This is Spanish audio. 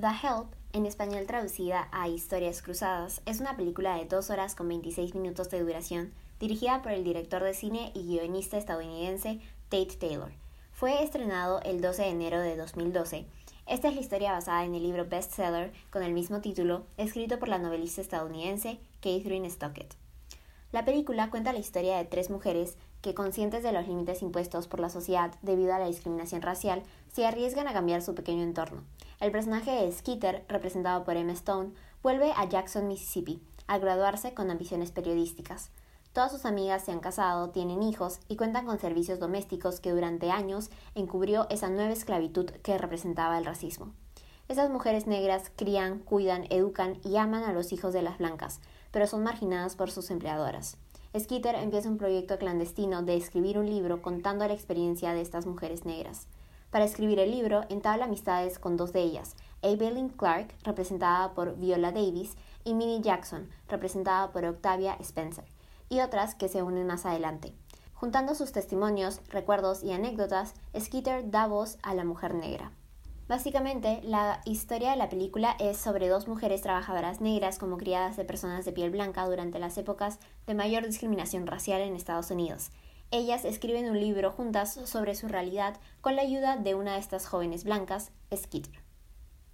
The Help, en español traducida a Historias Cruzadas, es una película de 2 horas con 26 minutos de duración, dirigida por el director de cine y guionista estadounidense Tate Taylor. Fue estrenado el 12 de enero de 2012. Esta es la historia basada en el libro bestseller con el mismo título, escrito por la novelista estadounidense Catherine Stockett. La película cuenta la historia de tres mujeres que, conscientes de los límites impuestos por la sociedad debido a la discriminación racial, se arriesgan a cambiar su pequeño entorno. El personaje de Skeeter, representado por Emma Stone, vuelve a Jackson, Mississippi, al graduarse con ambiciones periodísticas. Todas sus amigas se han casado, tienen hijos y cuentan con servicios domésticos que durante años encubrió esa nueva esclavitud que representaba el racismo. Esas mujeres negras crían, cuidan, educan y aman a los hijos de las blancas, pero son marginadas por sus empleadoras. Skeeter empieza un proyecto clandestino de escribir un libro contando la experiencia de estas mujeres negras. Para escribir el libro, entabla amistades con dos de ellas, Evelyn Clark, representada por Viola Davis, y Minnie Jackson, representada por Octavia Spencer, y otras que se unen más adelante. Juntando sus testimonios, recuerdos y anécdotas, Skeeter da voz a la mujer negra. Básicamente, la historia de la película es sobre dos mujeres trabajadoras negras como criadas de personas de piel blanca durante las épocas de mayor discriminación racial en Estados Unidos. Ellas escriben un libro juntas sobre su realidad con la ayuda de una de estas jóvenes blancas, Skeeter.